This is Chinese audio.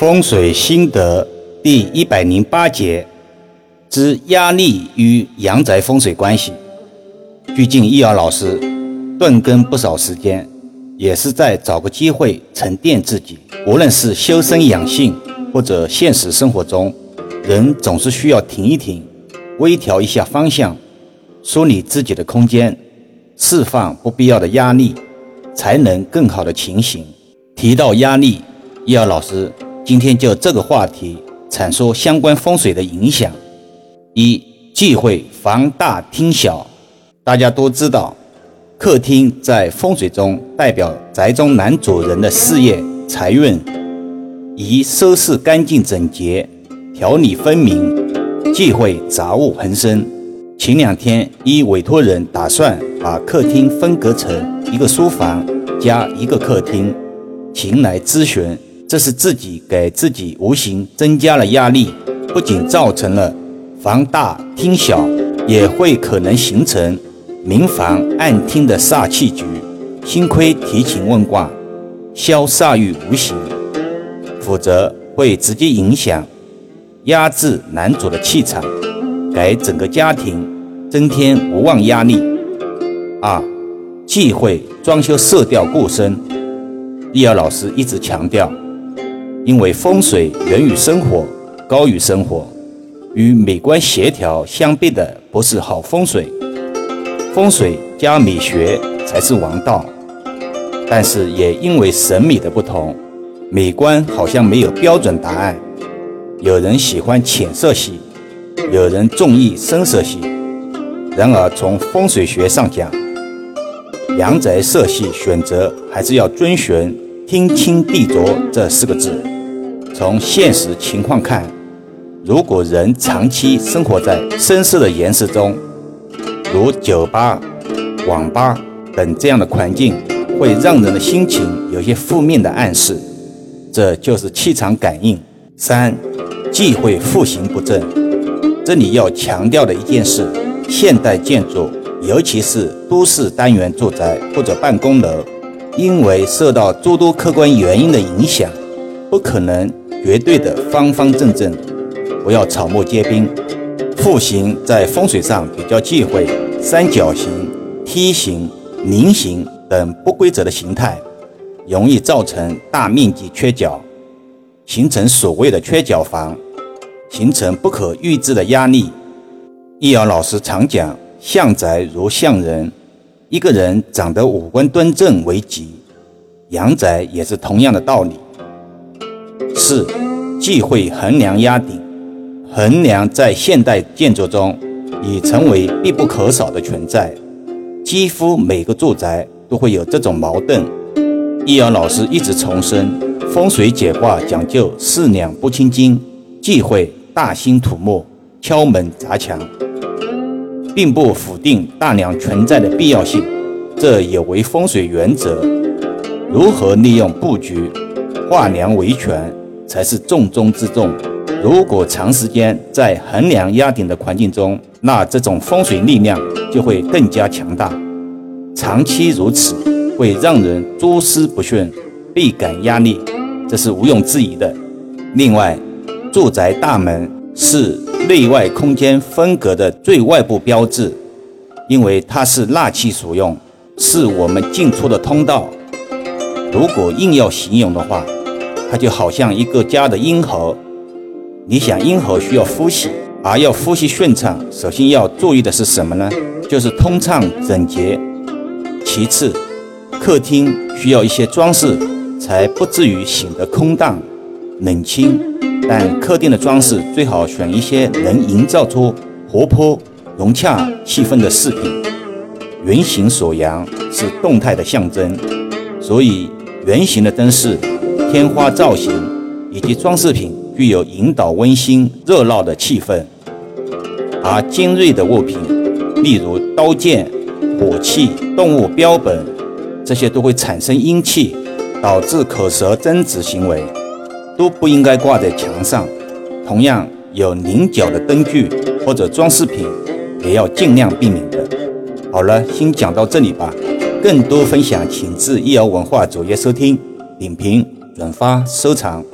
风水心得第一百零八节之压力与阳宅风水关系。最近易遥老师断更不少时间，也是在找个机会沉淀自己。无论是修身养性，或者现实生活中，人总是需要停一停，微调一下方向，梳理自己的空间，释放不必要的压力，才能更好的情形。提到压力，易遥老师。今天就这个话题阐述相关风水的影响。一忌讳房大厅小。大家都知道，客厅在风水中代表宅中男主人的事业财运，宜收拾干净整洁，条理分明，忌讳杂物横生。前两天一委托人打算把客厅分隔成一个书房加一个客厅，前来咨询。这是自己给自己无形增加了压力，不仅造成了房大厅小，也会可能形成明房暗厅的煞气局。幸亏提前问卦，消煞于无形，否则会直接影响压制男主的气场，给整个家庭增添无望压力。二，忌讳装修色调过深。易遥老师一直强调。因为风水源于生活，高于生活，与美观协调相悖的不是好风水，风水加美学才是王道。但是也因为审美的不同，美观好像没有标准答案。有人喜欢浅色系，有人中意深色系。然而从风水学上讲，阳宅色系选择还是要遵循“天清地浊”这四个字。从现实情况看，如果人长期生活在深色的岩石中，如酒吧、网吧等这样的环境，会让人的心情有些负面的暗示，这就是气场感应。三，忌讳户型不正。这里要强调的一件事：现代建筑，尤其是都市单元住宅或者办公楼，因为受到诸多客观原因的影响，不可能。绝对的方方正正，不要草木皆兵。户型在风水上比较忌讳三角形、梯形、菱形等不规则的形态，容易造成大面积缺角，形成所谓的缺角房，形成不可预知的压力。易遥老师常讲，相宅如相人，一个人长得五官端正为吉，阳宅也是同样的道理。四，忌讳横梁压顶。横梁在现代建筑中已成为必不可少的存在，几乎每个住宅都会有这种矛盾。易遥老师一直重申，风水解卦讲究四两拨千斤，忌讳大兴土木、敲门砸墙，并不否定大梁存在的必要性，这也为风水原则。如何利用布局，化梁为权？才是重中之重。如果长时间在横梁压顶的环境中，那这种风水力量就会更加强大。长期如此，会让人诸事不顺，倍感压力，这是毋庸置疑的。另外，住宅大门是内外空间分隔的最外部标志，因为它是纳气所用，是我们进出的通道。如果硬要形容的话，它就好像一个家的阴喉，你想阴喉需要呼吸，而要呼吸顺畅，首先要注意的是什么呢？就是通畅整洁。其次，客厅需要一些装饰，才不至于显得空荡冷清。但客厅的装饰最好选一些能营造出活泼融洽气氛的饰品。圆形锁阳是动态的象征，所以圆形的灯饰。天花造型以及装饰品具有引导温馨热闹的气氛，而尖锐的物品，例如刀剑、火器、动物标本，这些都会产生阴气，导致口舌争执行为，都不应该挂在墙上。同样，有棱角的灯具或者装饰品，也要尽量避免的。好了，先讲到这里吧。更多分享，请至易瑶文化主页收听、点评。转发收藏。